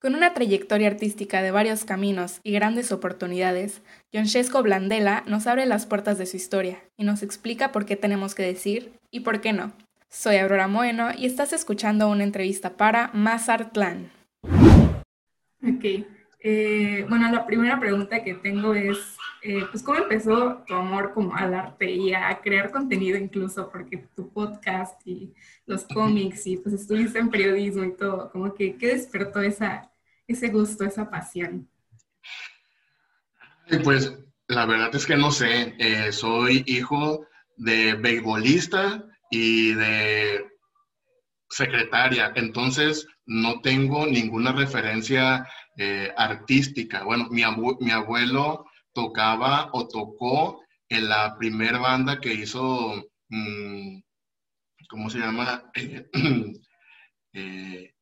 Con una trayectoria artística de varios caminos y grandes oportunidades, Francesco Blandela nos abre las puertas de su historia y nos explica por qué tenemos que decir y por qué no. Soy Aurora Moeno y estás escuchando una entrevista para Mazartlán. Ok, eh, bueno, la primera pregunta que tengo es, eh, pues, ¿cómo empezó tu amor como al arte y a crear contenido incluso? Porque tu podcast y los cómics y pues estuviste en periodismo y todo, como que, ¿qué despertó esa, ese gusto, esa pasión? Pues la verdad es que no sé, eh, soy hijo de beisbolista y de secretaria, entonces no tengo ninguna referencia eh, artística. Bueno, mi, mi, abuelo tocaba o tocó en la primera banda que hizo, mm, ¿cómo se llama? Eh,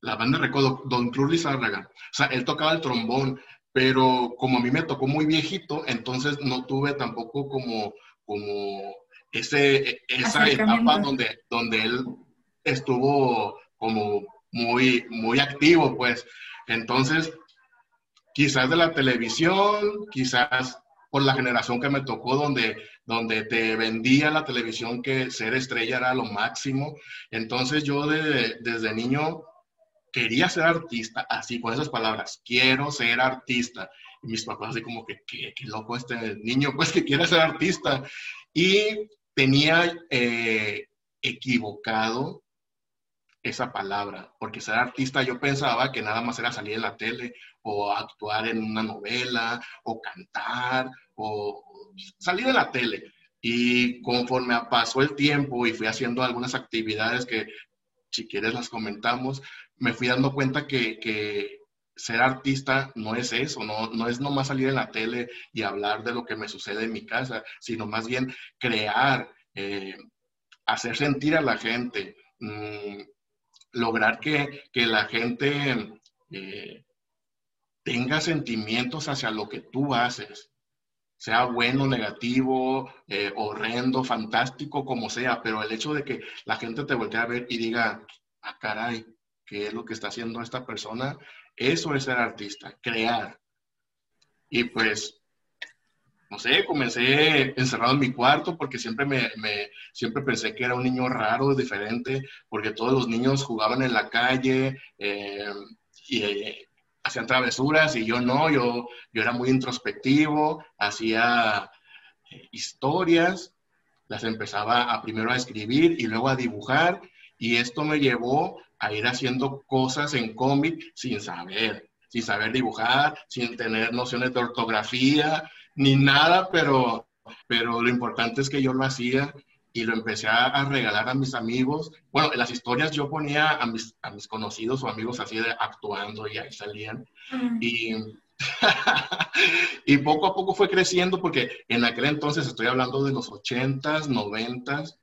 la banda Recodo, Don Cruz Lizárraga. O sea, él tocaba el trombón, pero como a mí me tocó muy viejito, entonces no tuve tampoco como, como ese, esa etapa donde, donde él estuvo como muy, muy activo, pues. Entonces, quizás de la televisión, quizás por la generación que me tocó, donde, donde te vendía la televisión que ser estrella era lo máximo. Entonces yo desde niño quería ser artista, así con esas palabras, quiero ser artista. Y mis papás así como que, qué, loco este niño, pues que quiere ser artista. Y tenía eh, equivocado esa palabra, porque ser artista yo pensaba que nada más era salir en la tele o actuar en una novela o cantar o salir en la tele. Y conforme pasó el tiempo y fui haciendo algunas actividades que si quieres las comentamos, me fui dando cuenta que, ser artista no es eso, no, no es nomás salir en la tele y hablar de lo que me sucede en mi casa, sino más bien crear, eh, hacer sentir a la gente, mm, lograr que, la gente eh, tenga sentimientos hacia lo que tú haces, sea bueno, negativo, eh, horrendo, fantástico, como sea, pero el hecho de que la gente te voltee a ver y diga, ah, caray, ¿qué es lo que está haciendo esta persona? Eso es ser artista, crear. Y pues no sé, comencé encerrado en mi cuarto porque siempre me, siempre pensé que era un niño raro, diferente, porque todos los niños jugaban en la calle eh, y eh, hacían travesuras y yo no, yo, yo era muy introspectivo, hacía eh, historias, las empezaba a primero a escribir y luego a dibujar y esto me llevó a ir haciendo cosas en cómic sin saber, sin saber dibujar, sin tener nociones de ortografía, ni nada, pero, pero lo importante es que yo lo hacía y lo empecé a, regalar a mis amigos. Bueno, en las historias yo ponía a mis, a mis conocidos o amigos así de actuando y ahí salían. Y, y poco a poco fue creciendo porque en aquel entonces estoy hablando de los 80s, 90s.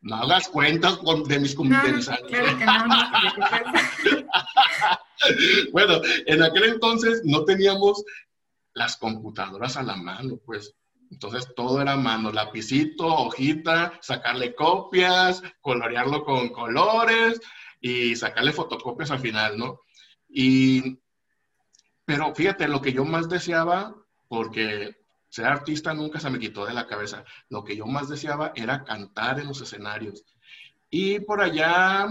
No hagas cuentas de mis comentarios. bueno, en aquel entonces no teníamos las computadoras a la mano, pues. Entonces todo era mano, lapicito, hojita, sacarle copias, colorearlo con colores y sacarle fotocopias al final, ¿no? Y, pero fíjate, lo que yo más deseaba, porque ser artista nunca se me quitó de la cabeza, lo que yo más deseaba era cantar en los escenarios. Y por allá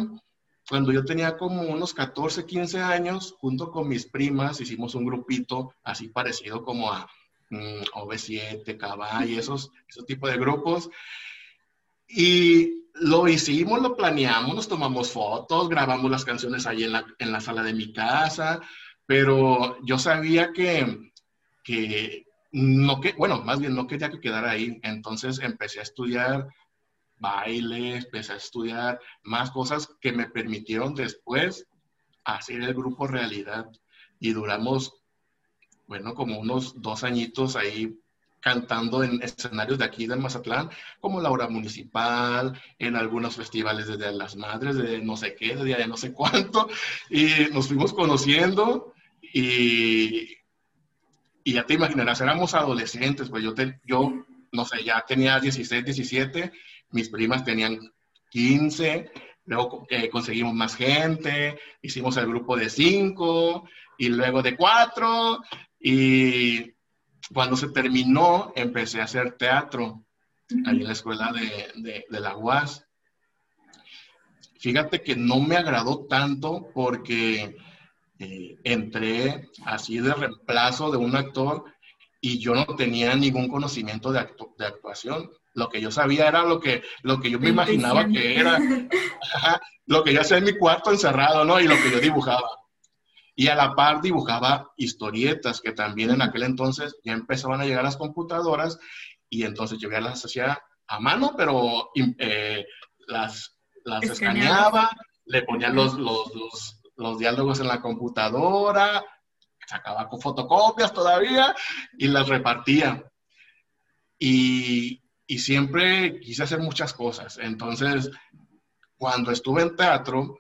cuando yo tenía como unos 14, 15 años, junto con mis primas, hicimos un grupito así parecido como a mm, OV7, Cabal y esos, esos tipos de grupos. Y lo hicimos, lo planeamos, nos tomamos fotos, grabamos las canciones ahí en la, en la sala de mi casa, pero yo sabía que, que no que, bueno, más bien no quería que quedara ahí. Entonces empecé a estudiar baile, empecé a estudiar más cosas que me permitieron después hacer el grupo realidad. Y duramos, bueno, como unos dos añitos ahí cantando en escenarios de aquí de Mazatlán, como la hora municipal, en algunos festivales de las madres, de no sé qué, de no sé cuánto, y nos fuimos conociendo y, y ya te imaginarás, éramos adolescentes, pues yo, te, yo, no sé, ya tenía 16, 17 mis primas tenían 15, luego eh, conseguimos más gente, hicimos el grupo de cinco y luego de cuatro y cuando se terminó empecé a hacer teatro ahí en la escuela de, de, la UAS. Fíjate que no me agradó tanto porque eh, entré así de reemplazo de un actor y yo no tenía ningún conocimiento de, de actuación. Lo que yo sabía era lo que, lo que yo me imaginaba que era, lo que yo hacía en mi cuarto encerrado, ¿no? Y lo que yo dibujaba. Y a la par dibujaba historietas que también en aquel entonces ya empezaban a llegar las computadoras y entonces yo ya las hacía a mano, pero eh, las, las escaneaba, le ponía los, los, los, los diálogos en la computadora, sacaba con fotocopias todavía y las repartía. Y, y siempre quise hacer muchas cosas. Entonces, cuando estuve en teatro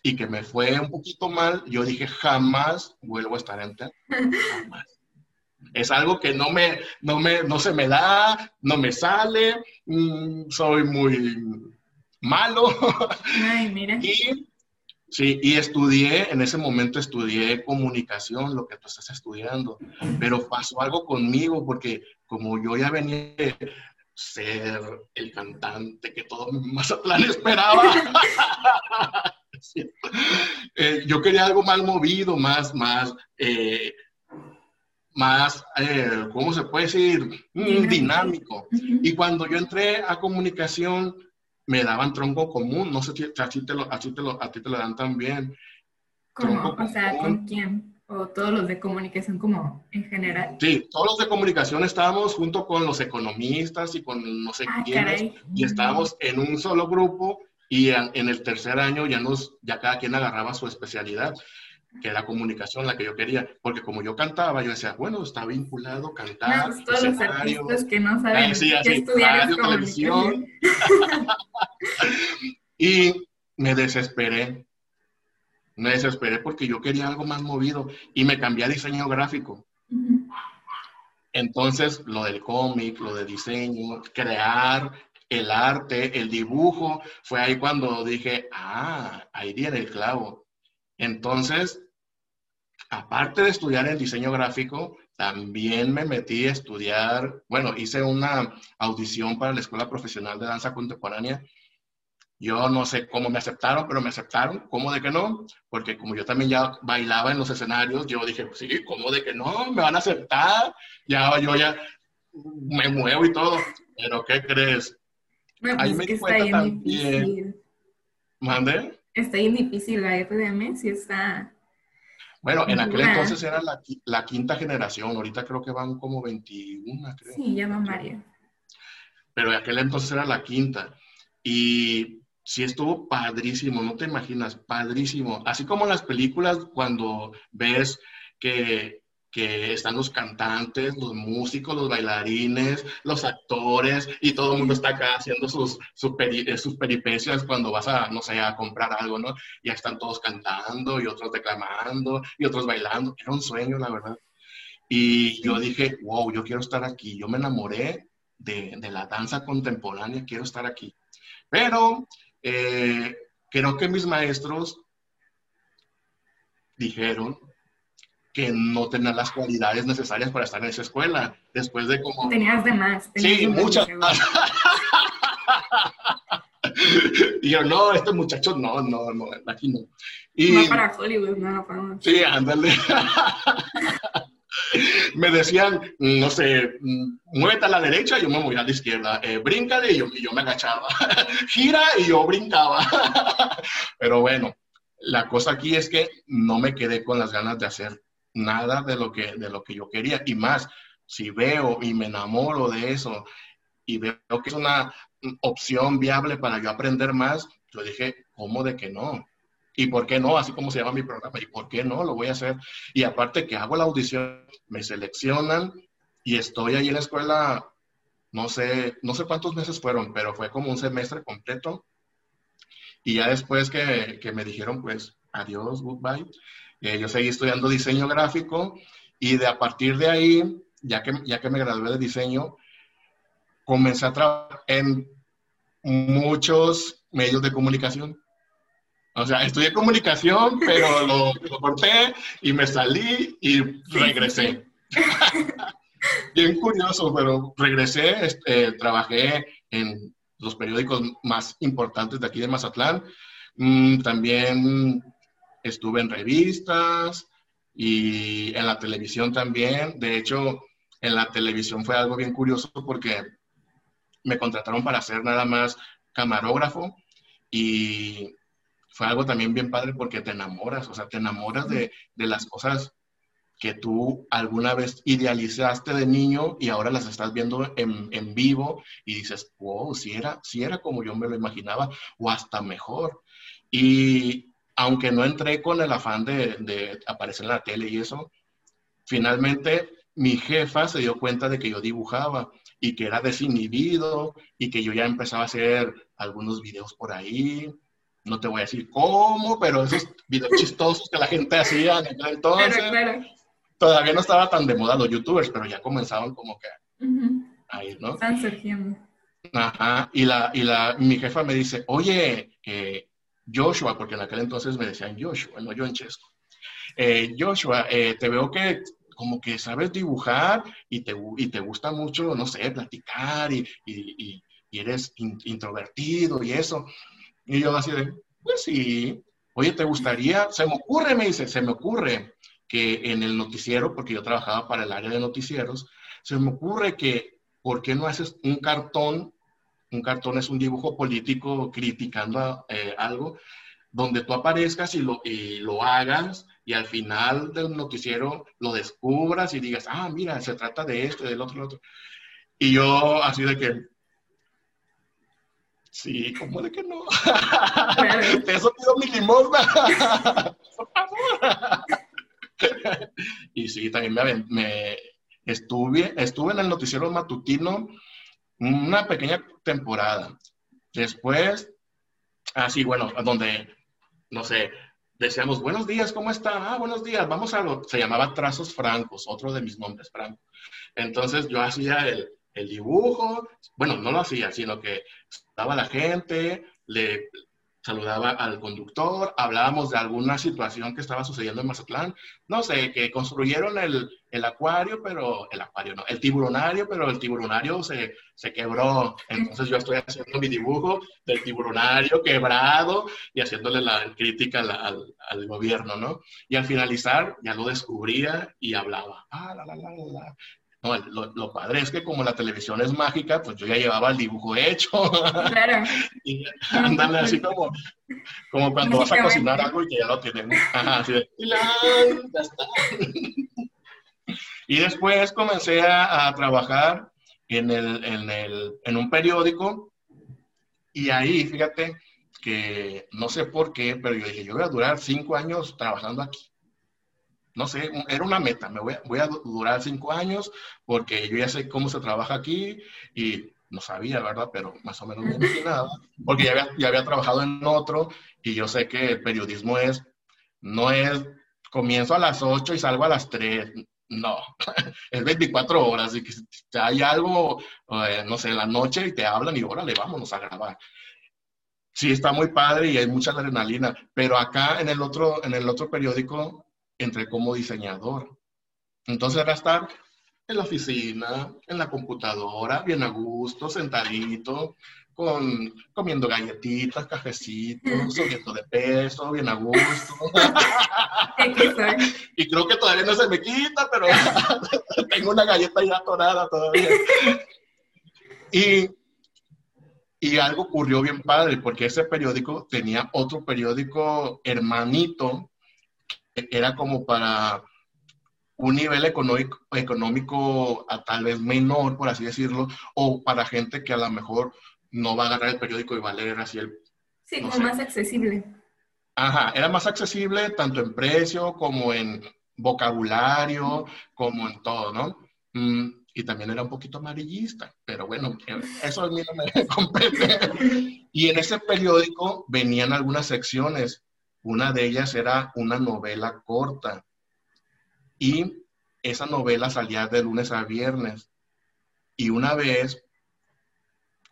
y que me fue un poquito mal, yo dije, jamás vuelvo a estar en teatro. Jamás. Es algo que no me, no me, no se me da, no me sale, mm, soy muy malo. Ay, mira. Y, sí, y estudié, en ese momento estudié comunicación, lo que tú estás estudiando, pero pasó algo conmigo porque como yo ya venía ser el cantante que todo Mazatlán esperaba. Eh, yo quería algo más movido, más, más, eh, más, eh, ¿cómo se puede decir? Mm, dinámico. Y cuando yo entré a comunicación, me daban tronco común. No sé si a ti te lo, a ti te lo, a ti te lo dan también. ¿Cómo? O sea, ¿con quién? O todos los de comunicación como en general? Sí, todos los de comunicación estábamos junto con los economistas y con no sé ah, quiénes, y estábamos en un solo grupo y en, el tercer año ya nos, ya cada quien agarraba su especialidad, que era comunicación, la que yo quería, porque como yo cantaba, yo decía, bueno, está vinculado cantar, no, todos los artistas que no saben eh, qué estudiar televisión. y me desesperé, me desesperé porque yo quería algo más movido y me cambié a diseño gráfico. Entonces, lo del cómic, lo de diseño, crear el arte, el dibujo, fue ahí cuando dije, ah, ahí viene el clavo. Entonces, aparte de estudiar el diseño gráfico, también me metí a estudiar, bueno, hice una audición para la Escuela Profesional de Danza Contemporánea yo no sé cómo me aceptaron, pero me aceptaron. ¿Cómo de que no? Porque como yo también ya bailaba en los escenarios, yo dije, pues sí, ¿cómo de que no? Me van a aceptar. Ya yo ya me muevo y todo. Pero ¿qué crees? Ahí pues me di cuenta también. ¿Mande? Está bien difícil la FDM, sí está. Bueno, en aquel entonces era la, la, quinta generación, ahorita creo que van como 21, creo. Sí, ya van varias. Pero en aquel entonces era la quinta. Y sí estuvo padrísimo, no te imaginas, padrísimo. Así como en las películas cuando ves que, que están los cantantes, los músicos, los bailarines, los actores y todo el mundo está acá haciendo sus, sus, eh, sus, peripecias cuando vas a, no sé, a comprar algo, ¿no? Ya están todos cantando y otros declamando y otros bailando. Era un sueño, la verdad. Y yo dije, wow, yo quiero estar aquí. Yo me enamoré de, de la danza contemporánea, quiero estar aquí. Pero eh, creo que mis maestros dijeron que no tenía las cualidades necesarias para estar en esa escuela. Después de como... Tenías de más. sí, muchas más. y yo, no, este muchacho, no, no, no, aquí no. Y, no para Hollywood, no, para... Sí, ándale me decían, no sé, muévete a la derecha, yo me movía a la izquierda, eh, bríncale y yo, y yo me agachaba, gira y yo brincaba. Pero bueno, la cosa aquí es que no me quedé con las ganas de hacer nada de lo que, de lo que yo quería y más, si veo y me enamoro de eso y veo que es una opción viable para yo aprender más, yo dije, ¿cómo de que no? ¿Y por qué no? Así como se llama mi programa. ¿Y por qué no? Lo voy a hacer. Y aparte que hago la audición, me seleccionan y estoy ahí en la escuela, no sé, no sé cuántos meses fueron, pero fue como un semestre completo. Y ya después que, que me dijeron, pues, adiós, goodbye, eh, yo seguí estudiando diseño gráfico y de a partir de ahí, ya que, ya que me gradué de diseño, comencé a trabajar en muchos medios de comunicación O sea, estudié comunicación, pero lo, corté y me salí y regresé. Bien curioso, pero regresé, este, trabajé en los periódicos más importantes de aquí de Mazatlán. Mm, también estuve en revistas y en la televisión también. De hecho, en la televisión fue algo bien curioso porque me contrataron para ser nada más camarógrafo y fue algo también bien padre porque te enamoras, o sea, te enamoras de, de las cosas que tú alguna vez idealizaste de niño y ahora las estás viendo en, en, vivo y dices, wow, si era, si era como yo me lo imaginaba o hasta mejor. Y aunque no entré con el afán de, de aparecer en la tele y eso, finalmente mi jefa se dio cuenta de que yo dibujaba y que era desinhibido y que yo ya empezaba a hacer algunos videos por ahí. No te voy a decir cómo, pero esos videos chistosos que la gente hacía en entonces. Todavía no estaba tan de moda los youtubers, pero ya comenzaban como que ahí, ¿no? Están surgiendo. Ajá, y, la, y la, mi jefa me dice, oye, eh, Joshua, porque en aquel entonces me decían Joshua, no John Chesco. Eh, Joshua, eh, te veo que como que sabes dibujar y te, y te gusta mucho, no sé, platicar y, y, y eres introvertido y eso. Y yo así de, pues sí, oye, ¿te gustaría? Se me ocurre, me dice, se me ocurre que en el noticiero, porque yo trabajaba para el área de noticieros, se me ocurre que, ¿por qué no haces un cartón? Un cartón es un dibujo político criticando eh, algo, donde tú aparezcas y lo, y lo hagas y al final del noticiero lo descubras y digas, ah, mira, se trata de esto, del otro, del otro. Y yo así de que, sí, ¿cómo de que no? Te he pido mi limosna. y sí, también me, me, estuve, estuve en el noticiero matutino una pequeña temporada. Después, así, bueno, donde, no sé, decíamos, buenos días, ¿cómo está? Ah, buenos días, vamos a lo, se llamaba Trazos Francos, otro de mis nombres, Franco. Entonces yo hacía el, el dibujo, bueno, no lo hacía, sino que estaba la gente, le saludaba al conductor, hablábamos de alguna situación que estaba sucediendo en Mazatlán, no sé, que construyeron el, el acuario, pero el acuario no, el tiburonario, pero el tiburonario se, se quebró. Entonces yo estoy haciendo mi dibujo del tiburonario quebrado y haciéndole la crítica al, al, gobierno, ¿no? Y al finalizar ya lo descubría y hablaba. Ah, la, la, la, la. No, lo, padre es que como la televisión es mágica, pues yo ya llevaba el dibujo hecho. Claro. y así como, como cuando vas a cocinar algo y que ya lo tienen. Ajá, así de, ya está. y después comencé a, trabajar en, el, en, el, en un periódico y ahí, fíjate, que no sé por qué, pero yo dije, yo voy a durar cinco años trabajando aquí no sé, era una meta, me voy a, durar cinco años porque yo ya sé cómo se trabaja aquí y no sabía, ¿verdad? Pero más o menos me imaginaba, porque ya había, ya había trabajado en otro y yo sé que el periodismo es, no es, comienzo a las 8 y salgo a las 3, no, es 24 horas y que hay algo, eh, no sé, en la noche y te hablan y órale, vámonos a grabar. Sí, está muy padre y hay mucha adrenalina, pero acá en el otro, en el otro periódico entré como diseñador. Entonces era estar en la oficina, en la computadora, bien a gusto, sentadito, con, comiendo galletitas, cafecitos, subiendo de peso, bien a gusto. y creo que todavía no se me quita, pero tengo una galleta ya atorada todavía. Y, y algo ocurrió bien padre, porque ese periódico tenía otro periódico hermanito era como para un nivel económico, económico a tal vez menor, por así decirlo, o para gente que a lo mejor no va a agarrar el periódico y va a leer así el... Sí, como más accesible. Ajá, era más accesible tanto en precio como en vocabulario, como en todo, ¿no? Mm, y también era un poquito amarillista, pero bueno, eso a mí no me compete. Y en ese periódico venían algunas secciones una de ellas era una novela corta y esa novela salía de lunes a viernes. Y una vez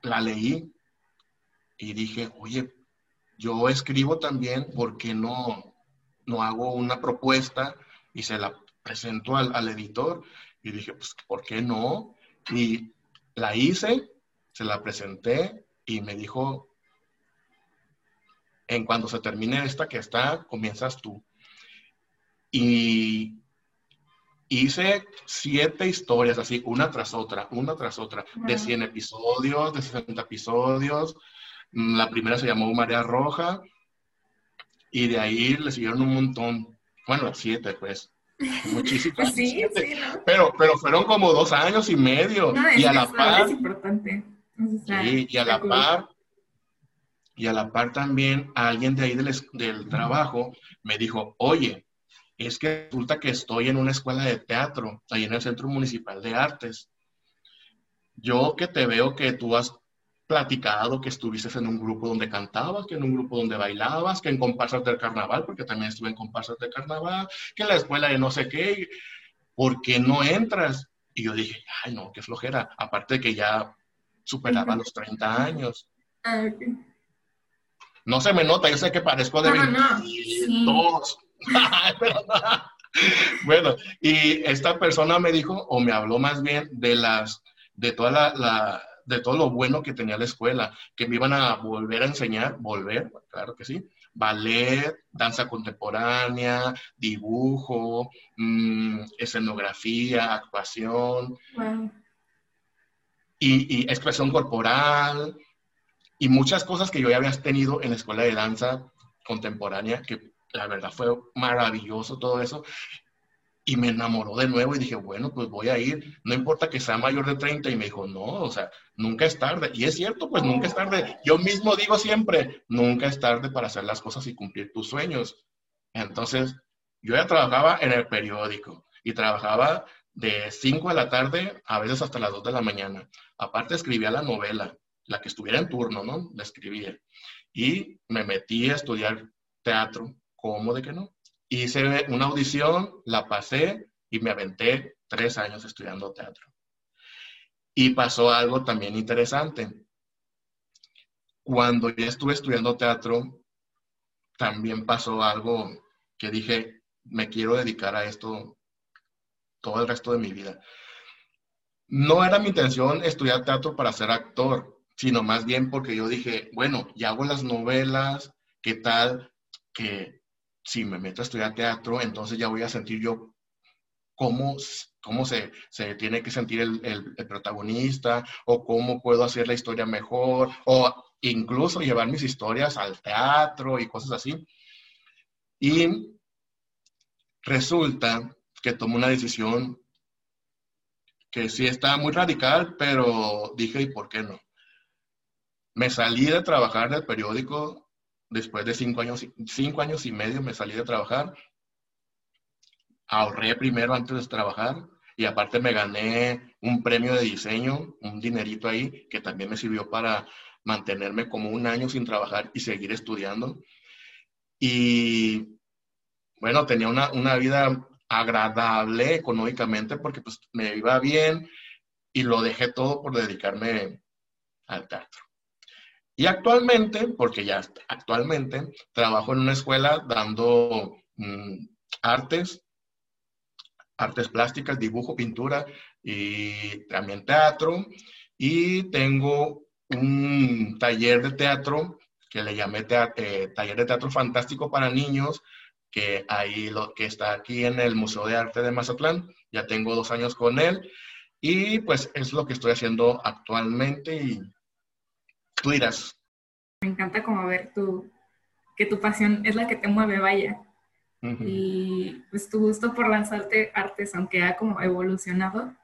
la leí y dije, oye, yo escribo también, ¿por qué no, no hago una propuesta y se la presento al, al editor? Y dije, pues, ¿por qué no? Y la hice, se la presenté y me dijo, en cuanto se termine esta que está, comienzas tú. Y hice siete historias así, una tras otra, una tras otra, de 100 episodios, de 60 episodios. La primera se llamó María Roja y de ahí le siguieron un montón. Bueno, siete, pues. Muchísimas. sí, sí, pero, pero fueron como dos años y medio. y a par. Es importante. sí, y a la par. Y a la par también alguien de ahí del, del trabajo me dijo, oye, es que resulta que estoy en una escuela de teatro, ahí en el Centro Municipal de Artes. Yo que te veo que tú has platicado que estuviste en un grupo donde cantabas, que en un grupo donde bailabas, que en comparsas del carnaval, porque también estuve en comparsas del carnaval, que en la escuela de no sé qué, ¿por qué no entras? Y yo dije, ay, no, qué flojera, aparte de que ya superaba los 30 años. Ah, no se me nota, yo sé que parezco de no, bueno, y esta persona me dijo, o me habló más bien de las, de toda la, de todo lo bueno que tenía la escuela, que me iban a volver a enseñar, volver, claro que sí, ballet, danza contemporánea, dibujo, mm, escenografía, actuación, y, y, expresión corporal, y muchas cosas que yo ya había tenido en la escuela de danza contemporánea que la verdad fue maravilloso todo eso. Y me enamoró de nuevo y dije, bueno, pues voy a ir, no importa que sea mayor de 30. Y me dijo, no, o sea, nunca es tarde. Y es cierto, pues nunca es tarde. Yo mismo digo siempre, nunca es tarde para hacer las cosas y cumplir tus sueños. Entonces, yo ya trabajaba en el periódico y trabajaba de 5 de la tarde a veces hasta las 2 de la mañana. Aparte escribía la novela, la que estuviera en turno, ¿no? La escribía. Y me metí a estudiar teatro ¿Cómo de que no? Hice una audición, la pasé y me aventé tres años estudiando teatro. Y pasó algo también interesante. Cuando ya estuve estudiando teatro, también pasó algo que dije, me quiero dedicar a esto todo el resto de mi vida. No era mi intención estudiar teatro para ser actor, sino más bien porque yo dije, bueno, ya hago las novelas, ¿qué tal que si me meto a estudiar teatro, entonces ya voy a sentir yo cómo, cómo se, se tiene que sentir el, el, protagonista o cómo puedo hacer la historia mejor o incluso llevar mis historias al teatro y cosas así. Y resulta que tomé una decisión que sí está muy radical, pero dije, ¿y por qué no? Me salí de trabajar del periódico Después de cinco años, cinco años y medio me salí de trabajar. Ahorré primero antes de trabajar y aparte me gané un premio de diseño, un dinerito ahí, que también me sirvió para mantenerme como un año sin trabajar y seguir estudiando. Y bueno, tenía una, una vida agradable económicamente porque pues me iba bien y lo dejé todo por dedicarme al teatro. Y actualmente, porque ya actualmente, trabajo en una escuela dando mm, artes, artes plásticas, dibujo, pintura y también teatro. Y tengo un taller de teatro que le llamé eh, taller de teatro fantástico para niños, que ahí que está aquí en el Museo de Arte de Mazatlán. Ya tengo dos años con él y pues es lo que estoy haciendo actualmente y tú dirás. Me encanta como ver tu, que tu pasión es la que te mueve, vaya. Y pues tu gusto por lanzarte artes, aunque ha como evolucionado,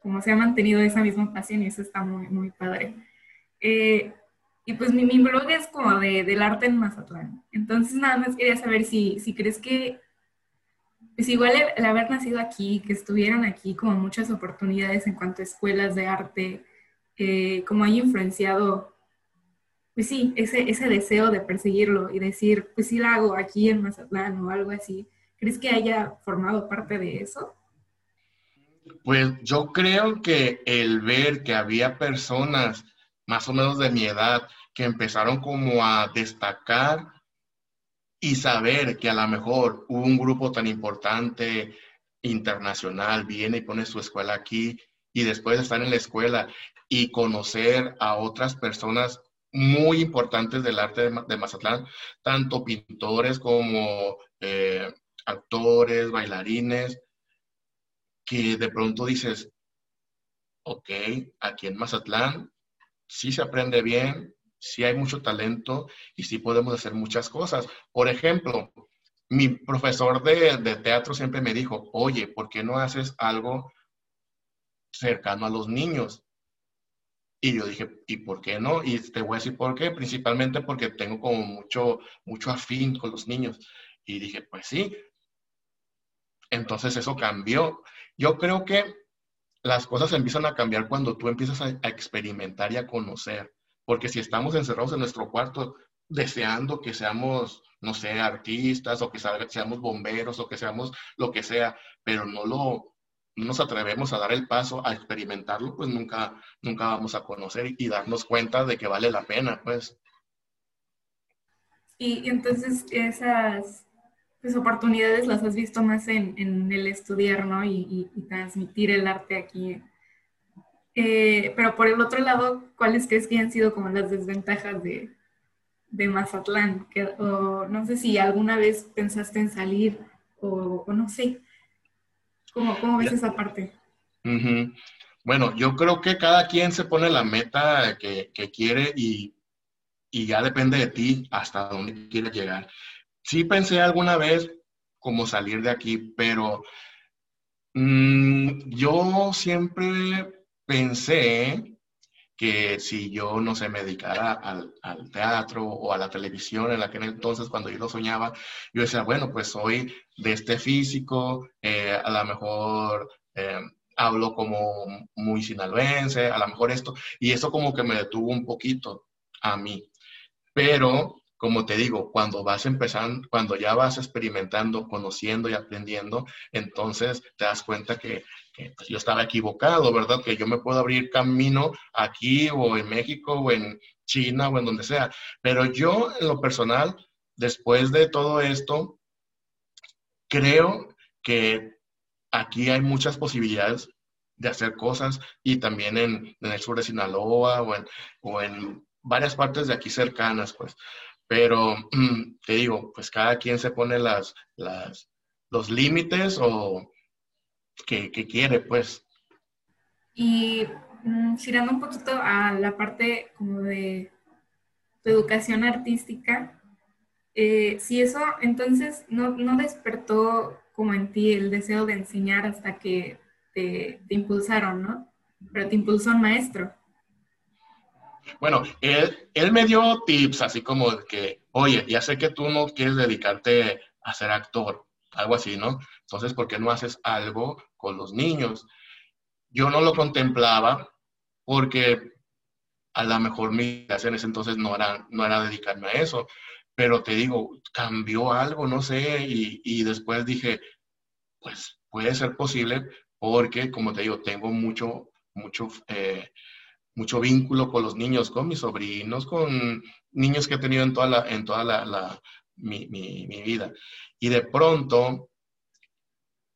como se ha mantenido esa misma pasión y eso está muy, muy padre. Eh, y pues mi, mi, blog es como de, del arte en Mazatlán. Entonces nada más quería saber si, si crees que, pues igual el, haber nacido aquí, que estuvieran aquí como muchas oportunidades en cuanto a escuelas de arte, eh, como hay influenciado pues sí, ese, ese deseo de perseguirlo y decir, pues sí la hago aquí en Mazatlán o algo así. ¿Crees que haya formado parte de eso? Pues yo creo que el ver que había personas más o menos de mi edad que empezaron como a destacar y saber que a lo mejor un grupo tan importante internacional viene y pone su escuela aquí y después de estar en la escuela y conocer a otras personas muy importantes del arte de, Mazatlán, tanto pintores como eh, actores, bailarines, que de pronto dices, ok, aquí en Mazatlán sí se aprende bien, sí hay mucho talento y sí podemos hacer muchas cosas. Por ejemplo, mi profesor de, de teatro siempre me dijo, oye, ¿por qué no haces algo cercano a los niños? Y yo dije, ¿y por qué no? Y te voy a decir por qué, principalmente porque tengo como mucho, mucho afín con los niños. Y dije, pues sí. Entonces eso cambió. Yo creo que las cosas empiezan a cambiar cuando tú empiezas a, experimentar y a conocer. Porque si estamos encerrados en nuestro cuarto deseando que seamos, no sé, artistas o que seamos bomberos o que seamos lo que sea, pero no lo, no nos atrevemos a dar el paso a experimentarlo, pues nunca, nunca vamos a conocer y, darnos cuenta de que vale la pena, pues. Y, entonces esas pues, oportunidades las has visto más en, el estudiar, ¿no? Y, transmitir el arte aquí. Eh, pero por el otro lado, ¿cuáles crees que han sido como las desventajas de, de Mazatlán? Que, o no sé si alguna vez pensaste en salir o, o no sé. ¿Cómo, ves esa parte? Bueno, yo creo que cada quien se pone la meta que, quiere y, ya depende de ti hasta dónde quieres llegar. Sí pensé alguna vez como salir de aquí, pero mm, yo siempre pensé que si yo, no sé, me dedicara al, teatro o a la televisión, en la que entonces cuando yo lo soñaba, yo decía, bueno, pues soy de este físico, eh, a lo mejor eh, hablo como muy sinaloense, a lo mejor esto, y eso como que me detuvo un poquito a mí. Pero como te digo, cuando vas empezando, cuando ya vas experimentando, conociendo y aprendiendo, entonces te das cuenta que, pues, yo estaba equivocado, ¿verdad? Que yo me puedo abrir camino aquí o en México o en China o en donde sea. Pero yo, en lo personal, después de todo esto, creo que aquí hay muchas posibilidades de hacer cosas y también en, el sur de Sinaloa o en, o en varias partes de aquí cercanas, pues. Pero te digo, pues cada quien se pone las, las, los límites o que, quiere, pues. Y mm, girando un poquito a la parte como de tu educación artística, eh, si eso entonces no, no, despertó como en ti el deseo de enseñar hasta que te, te impulsaron, ¿no? Pero te impulsó un maestro. Bueno, él, él me dio tips así como que, oye, ya sé que tú no quieres dedicarte a ser actor, algo así, ¿no? Entonces, ¿por qué no haces algo con los niños? Yo no lo contemplaba porque a lo mejor mi idea en ese entonces no era, no era dedicarme a eso, pero te digo, cambió algo, no sé, y, y después dije, pues puede ser posible porque, como te digo, tengo mucho, mucho eh, mucho vínculo con los niños, con mis sobrinos, con niños que he tenido en toda, la, en toda la, mi, vida. Y de pronto,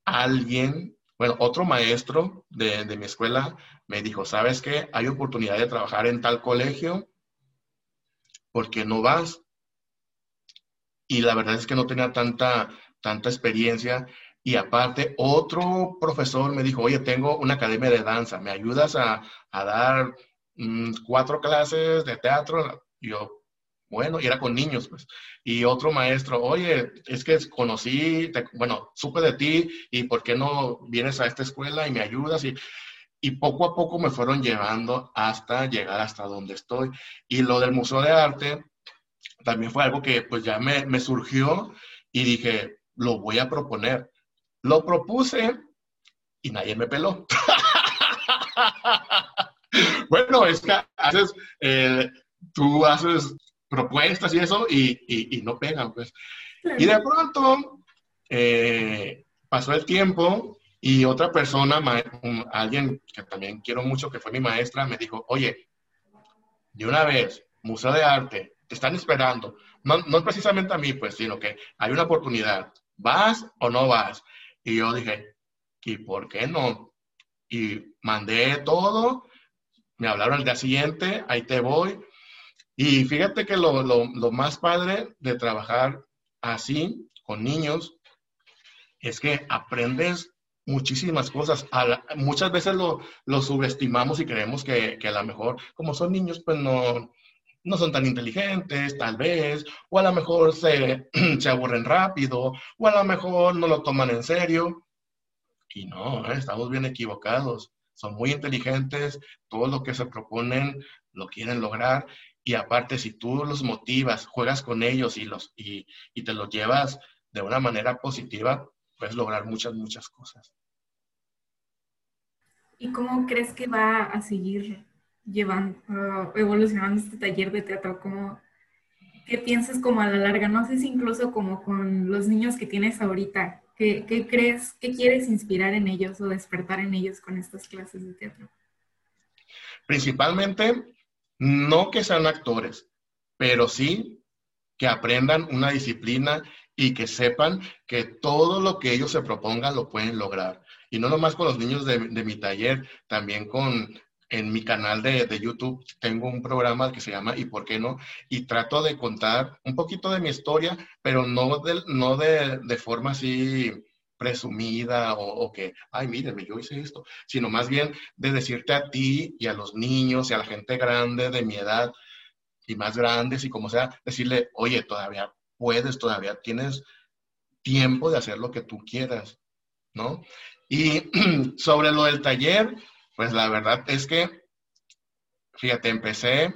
alguien, bueno, otro maestro de, de, mi escuela me dijo, ¿sabes qué? Hay oportunidad de trabajar en tal colegio, ¿por qué no vas? Y la verdad es que no tenía tanta, tanta experiencia. Y aparte, otro profesor me dijo, oye, tengo una academia de danza, ¿me ayudas a, a dar Mm, cuatro clases de teatro. yo, bueno, y era con niños, pues. Y otro maestro, oye, es que conocí, bueno, supe de ti y por qué no vienes a esta escuela y me ayudas. Y, y poco a poco me fueron llevando hasta llegar hasta donde estoy. Y lo del Museo de Arte también fue algo que pues ya me, me surgió y dije, lo voy a proponer. Lo propuse y nadie me peló. bueno, es que haces, eh, tú haces propuestas y eso y, no pegan, pues. Y de pronto eh, pasó el tiempo y otra persona, alguien que también quiero mucho, que fue mi maestra, me dijo, oye, de una vez, Museo de Arte, te están esperando. No, no precisamente a mí, pues, sino que hay una oportunidad. ¿Vas o no vas? Y yo dije, ¿y por qué no? Y mandé todo, me hablaron el día siguiente, ahí te voy. Y fíjate que lo, lo, lo más padre de trabajar así con niños es que aprendes muchísimas cosas. muchas veces lo, lo, subestimamos y creemos que, que, a lo mejor, como son niños, pues no, no son tan inteligentes, tal vez, o a lo mejor se, se aburren rápido, o a lo mejor no lo toman en serio. Y no, ¿eh? estamos bien equivocados. Son muy inteligentes, todo lo que se proponen lo quieren lograr. Y aparte, si tú los motivas, juegas con ellos y, los, y, y te los llevas de una manera positiva, puedes lograr muchas, muchas cosas. ¿Y cómo crees que va a seguir llevando, evolucionando este taller de teatro? ¿Cómo, ¿Qué piensas como a la larga? No sé si incluso como con los niños que tienes ahorita, ¿qué, ¿qué, crees, qué quieres inspirar en ellos o despertar en ellos con estas clases de teatro? Principalmente, no que sean actores, pero sí que aprendan una disciplina y que sepan que todo lo que ellos se propongan lo pueden lograr. Y no nomás con los niños de, mi taller, también con en mi canal de, YouTube tengo un programa que se llama ¿Y por qué no? Y trato de contar un poquito de mi historia, pero no de, no de, de forma así presumida o, o, que, ay, mírenme, yo hice esto, sino más bien de decirte a ti y a los niños y a la gente grande de mi edad y más grandes y como sea, decirle, oye, todavía puedes, todavía tienes tiempo de hacer lo que tú quieras, ¿no? Y sobre lo del taller, pues la verdad es que, fíjate, empecé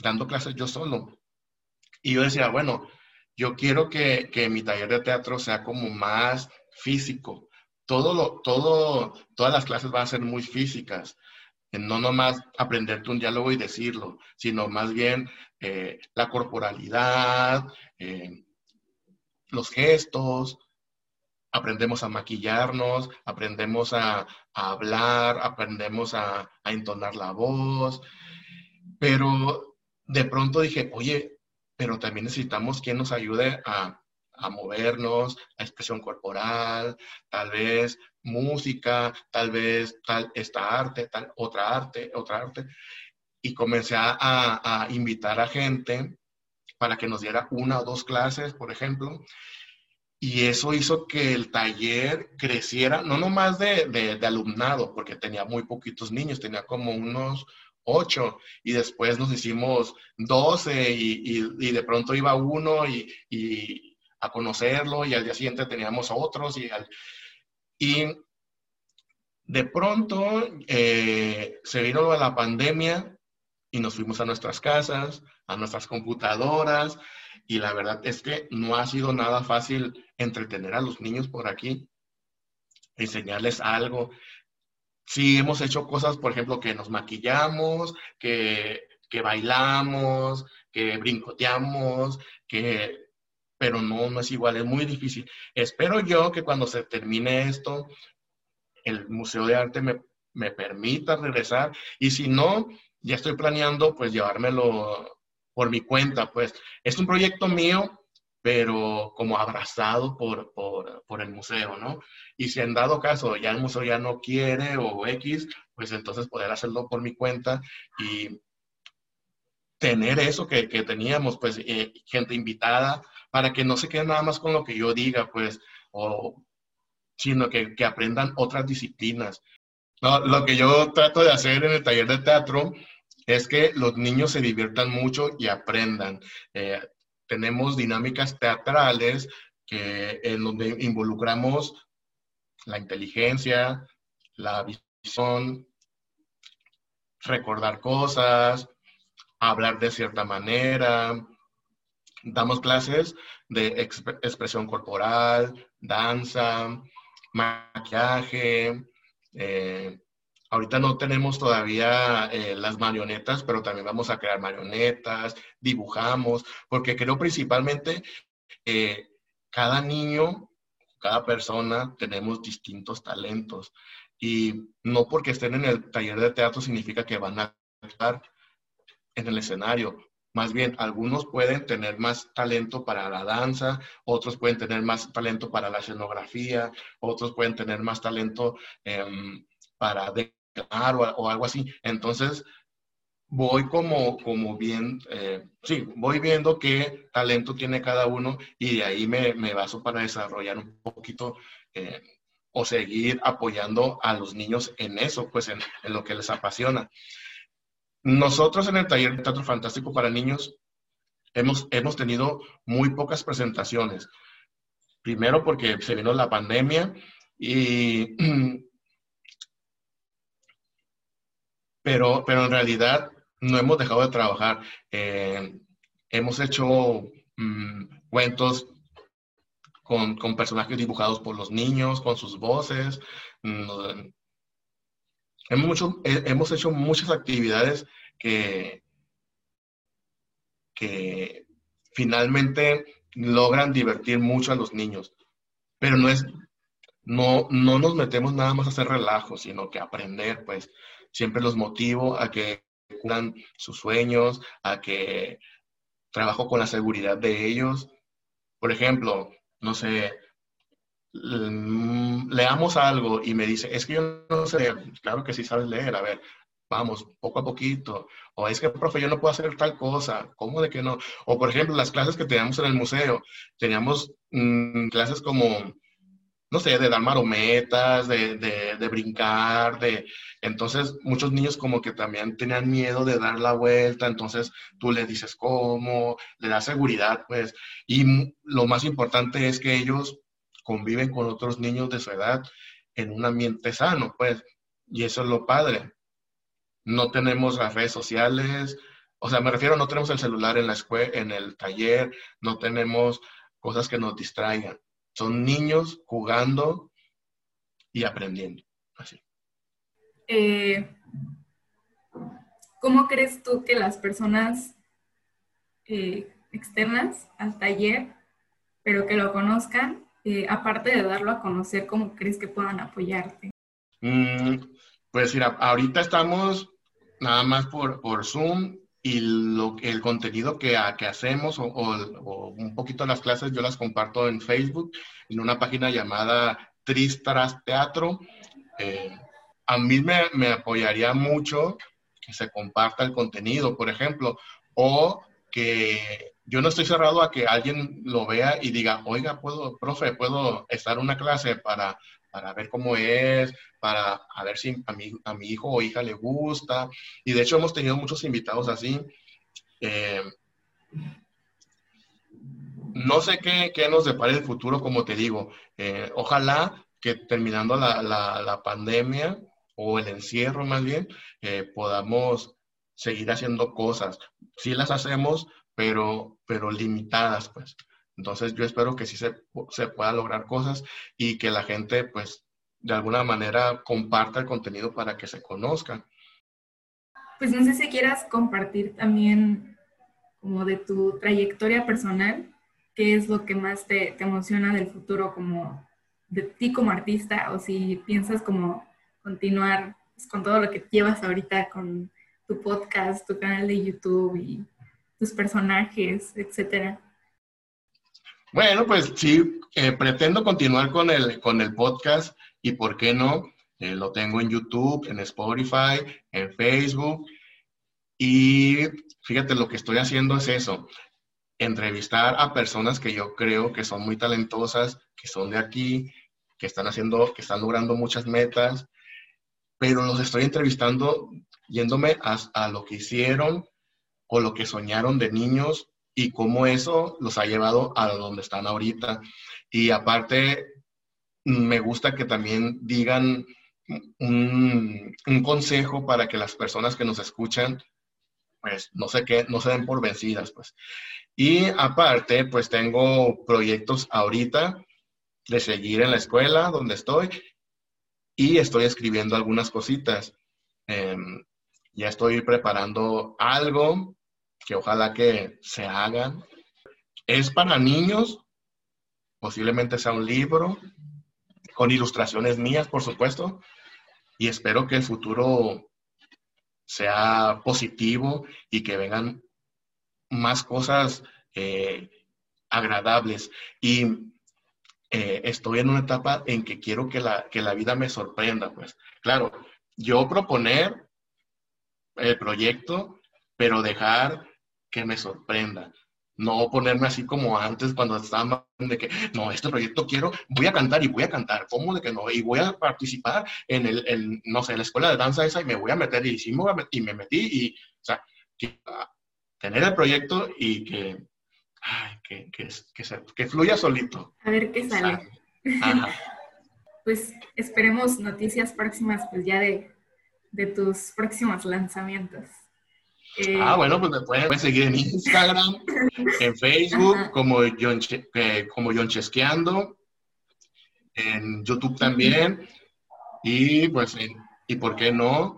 dando clases yo solo. Y yo decía, bueno, yo quiero que, que mi taller de teatro sea como más físico. Todo lo, todo, todas las clases van a ser muy físicas. No nomás aprenderte un diálogo y decirlo, sino más bien eh, la corporalidad, eh, los gestos, aprendemos a maquillarnos, aprendemos a, hablar, aprendemos a, entonar la voz, pero de pronto dije, oye, pero también necesitamos quien nos ayude a, a movernos, la expresión corporal, tal vez música, tal vez tal esta arte, tal otra arte, otra arte. Y comencé a, a invitar a gente para que nos diera una o dos clases, por ejemplo. Y eso hizo que el taller creciera, no nomás de, de, alumnado, porque tenía muy poquitos niños, tenía como unos ocho, y después nos hicimos doce, y, y, de pronto iba uno y, y, a conocerlo, y al día siguiente teníamos otros, y, y de pronto eh, se vino la pandemia y nos fuimos a nuestras casas, a nuestras computadoras, y la verdad es que no ha sido nada fácil entretener a los niños por aquí, enseñarles algo. Sí, hemos hecho cosas, por ejemplo, que nos maquillamos, que, que bailamos, que brincoteamos, que, pero no, es igual, es muy difícil. Espero yo que cuando se termine esto, el Museo de Arte me, me permita regresar y si no, ya estoy planeando pues llevármelo por mi cuenta, pues es un proyecto mío, pero como abrazado por, por, por, el museo, ¿no? Y si en dado caso ya el museo ya no quiere o X, pues entonces poder hacerlo por mi cuenta y tener eso que, que teníamos, pues eh, gente invitada, para que no se quede nada más con lo que yo diga, pues, o, sino que, que aprendan otras disciplinas. lo que yo trato de hacer en el taller de teatro es que los niños se diviertan mucho y aprendan. Eh, tenemos dinámicas teatrales que, en donde involucramos la inteligencia, la visión, recordar cosas, hablar de cierta manera. Damos clases de expresión corporal, danza, maquillaje, eh, Ahorita no tenemos todavía eh, las marionetas, pero también vamos a crear marionetas, dibujamos, porque creo principalmente eh, cada niño, cada persona tenemos distintos talentos y no porque estén en el taller de teatro significa que van a estar en el escenario. Más bien, algunos pueden tener más talento para la danza, otros pueden tener más talento para la escenografía, otros pueden tener más talento em, para declarar o, algo así. Entonces, voy como, como bien, eh, sí, voy viendo qué talento tiene cada uno y de ahí me, me baso para desarrollar un poquito eh, o seguir apoyando a los niños en eso, pues en, en lo que les apasiona. Nosotros en el taller de Teatro Fantástico para Niños hemos, hemos tenido muy pocas presentaciones. Primero porque se vino la pandemia y... Pero, pero en realidad no hemos dejado de trabajar. Eh, hemos hecho mm, cuentos con, con, personajes dibujados por los niños, con sus voces. Hemos, hemos hecho muchas actividades que, que finalmente logran divertir mucho a los niños. Pero no es, no, no nos metemos nada más a hacer relajo, sino que aprender, pues siempre los motivo a que cumplan sus sueños, a que trabajo con la seguridad de ellos. Por ejemplo, no sé, leamos algo y me dice, es que yo no sé leer. Claro que sí sabes leer, a ver, vamos, poco a poquito. O es que, profe, yo no puedo hacer tal cosa. ¿Cómo de que no? O, por ejemplo, las clases que teníamos en el museo, teníamos mm, clases como, no sé, de dar marometas, de, de, de, brincar, de... Entonces, muchos niños como que también tenían miedo de dar la vuelta, entonces tú les dices cómo, le das seguridad, pues. Y lo más importante es que ellos conviven con otros niños de su edad en un ambiente sano, pues. Y eso es lo padre no tenemos las redes sociales, o sea, me refiero, no tenemos el celular en la escuela, en el taller, no tenemos cosas que nos distraigan. Son niños jugando y aprendiendo, así. Eh, ¿Cómo crees tú que las personas eh, externas al taller, pero que lo conozcan, eh, aparte de darlo a conocer, ¿cómo crees que puedan apoyarte? Mm, pues mira, ahorita estamos nada más por, por Zoom y lo, el contenido que, que hacemos o, un poquito las clases yo las comparto en Facebook, en una página llamada Tristras Teatro. Eh, a mí me, me, apoyaría mucho que se comparta el contenido, por ejemplo, o que yo no estoy cerrado a que alguien lo vea y diga, oiga, puedo, profe, puedo estar una clase para para ver cómo es, para ver si a mi, a mi hijo o hija le gusta. Y de hecho hemos tenido muchos invitados así. Eh, no sé qué, qué, nos depara el futuro, como te digo. Eh, ojalá que terminando la, la, la, pandemia o el encierro más bien, eh, podamos seguir haciendo cosas. Sí las hacemos, pero, pero limitadas, pues. Entonces yo espero que sí se, se pueda lograr cosas y que la gente pues de alguna manera comparta el contenido para que se conozca. Pues no sé si quieras compartir también como de tu trayectoria personal, qué es lo que más te, te, emociona del futuro como de ti como artista o si piensas como continuar pues, con todo lo que llevas ahorita con tu podcast, tu canal de YouTube y tus personajes, etcétera. Bueno, pues sí, eh, pretendo continuar con el, con el podcast y por qué no, eh, lo tengo en YouTube, en Spotify, en Facebook. Y fíjate, lo que estoy haciendo es eso, entrevistar a personas que yo creo que son muy talentosas, que son de aquí, que están haciendo, que están logrando muchas metas, pero los estoy entrevistando yéndome a, a lo que hicieron o lo que soñaron de niños y cómo eso los ha llevado a donde están ahorita. Y aparte, me gusta que también digan un, consejo para que las personas que nos escuchan, pues no sé qué, no se den por vencidas, pues. Y aparte, pues tengo proyectos ahorita de seguir en la escuela donde estoy y estoy escribiendo algunas cositas. Em, ya estoy preparando algo que ojalá que se hagan. Es para niños, posiblemente sea un libro, con ilustraciones mías, por supuesto, y espero que el futuro sea positivo y que vengan más cosas eh, agradables. Y eh, estoy en una etapa en que quiero que la, que la vida me sorprenda, pues. Claro, yo proponer el proyecto, pero dejar que me sorprenda. No ponerme así como antes cuando estaba de que, no, este proyecto quiero, voy a cantar y voy a cantar. ¿Cómo de que no? Y voy a participar en el, no sé, en la escuela de danza esa y me voy a meter y sí me, y me metí y, o sea, tener el proyecto y que, que, que, que, fluya solito. A ver qué sale. pues esperemos noticias próximas, pues ya de, de tus próximos lanzamientos. Eh, ah, bueno, pues me pueden seguir en Instagram, en Facebook, como John, eh, como John Chesqueando, en YouTube también, y pues, y por qué no,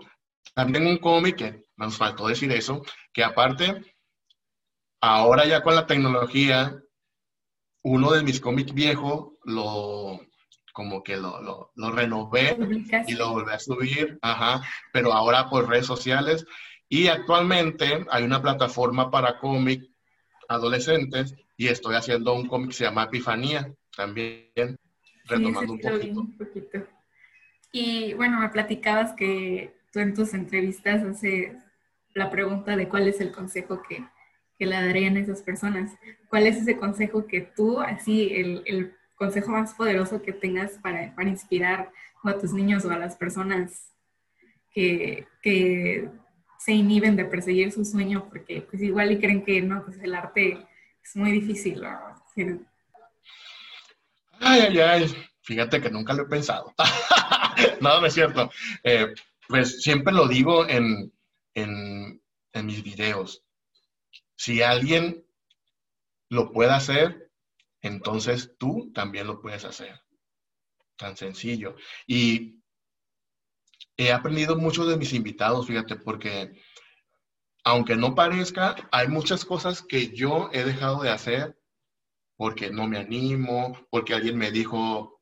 también un cómic, que nos faltó decir eso, que aparte, ahora ya con la tecnología, uno de mis cómics viejos lo como que lo, lo, lo renové y lo volví a subir, ajá, pero ahora por redes sociales y actualmente hay una plataforma para cómic adolescentes y estoy haciendo un cómic que se llama Epifanía, también retomando un, poquito. Y bueno, me platicabas que tú en tus entrevistas haces la pregunta de cuál es el consejo que, que le darían a esas personas. ¿Cuál es ese consejo que tú, así, el, el consejo más poderoso que tengas para, para, inspirar a tus niños o a las personas que, que se inhiben de perseguir su sueño porque pues igual y creen que no, pues el arte es muy difícil. Ay, ay, ay, fíjate que nunca lo he pensado. no, no es cierto. Eh, pues siempre lo digo en, en, en mis videos. Si alguien lo puede hacer, entonces tú también lo puedes hacer. Tan sencillo. Y he aprendido mucho de mis invitados, fíjate, porque aunque no parezca, hay muchas cosas que yo he dejado de hacer porque no me animo, porque alguien me dijo,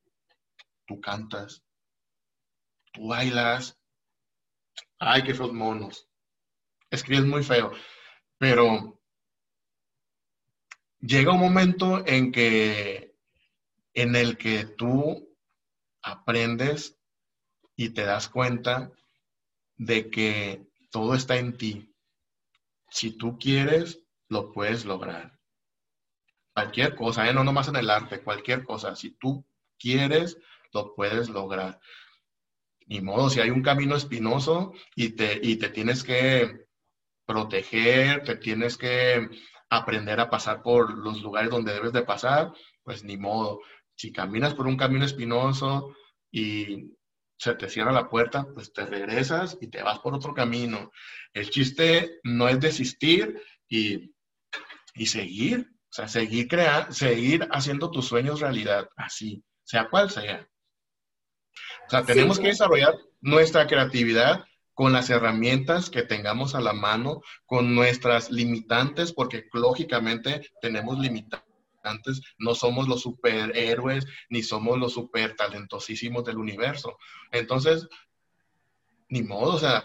tú cantas, tú bailas, ay, qué feos monos, escribes muy feo, pero llega un momento en que, en el que tú aprendes y te das cuenta de que todo está en ti. Si tú quieres, lo puedes lograr. Cualquier cosa, ¿eh? no nomás en el arte, cualquier cosa. Si tú quieres, lo puedes lograr. Ni modo, si hay un camino espinoso y te, y te tienes que proteger, te tienes que aprender a pasar por los lugares donde debes de pasar, pues ni modo. Si caminas por un camino espinoso y se te cierra la puerta, pues te regresas y te vas por otro camino. El chiste no es desistir y, seguir, o sea, seguir, crear, seguir haciendo tus sueños realidad, así, sea cual sea. O sea, tenemos que desarrollar nuestra creatividad con las herramientas que tengamos a la mano, con nuestras limitantes, porque lógicamente tenemos limitantes antes no somos los superhéroes ni somos los super talentosísimos del universo. Entonces, ni modo, o sea,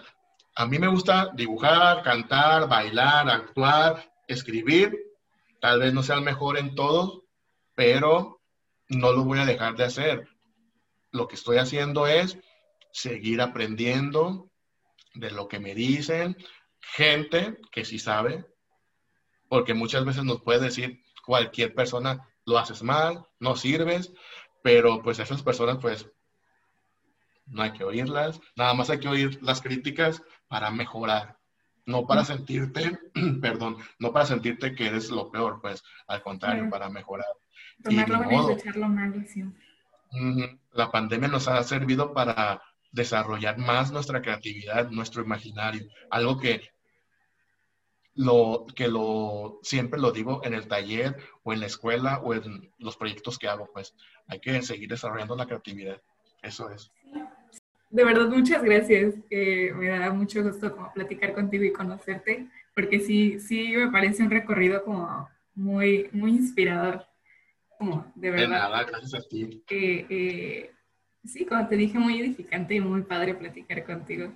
a mí me gusta dibujar, cantar, bailar, actuar, escribir. Tal vez no sea el mejor en todo, pero no lo voy a dejar de hacer. Lo que estoy haciendo es seguir aprendiendo de lo que me dicen, gente que sí sabe, porque muchas veces nos puede decir, cualquier persona lo haces mal, no sirves, pero pues esas personas pues no hay que oírlas, nada más hay que oír las críticas para mejorar, no para sentirte, perdón, no para sentirte que eres lo peor, pues al contrario, para mejorar. La pandemia nos ha servido para desarrollar más nuestra creatividad, nuestro imaginario, algo que lo que lo siempre lo digo en el taller o en la escuela o en los proyectos que hago, pues hay que seguir desarrollando la creatividad. Eso es. De verdad, muchas gracias. me da mucho gusto como platicar contigo y conocerte, porque sí, sí me parece un recorrido como muy, muy inspirador. Como de verdad. De nada, gracias a ti. Eh, sí, como te dije, muy edificante y muy padre platicar contigo.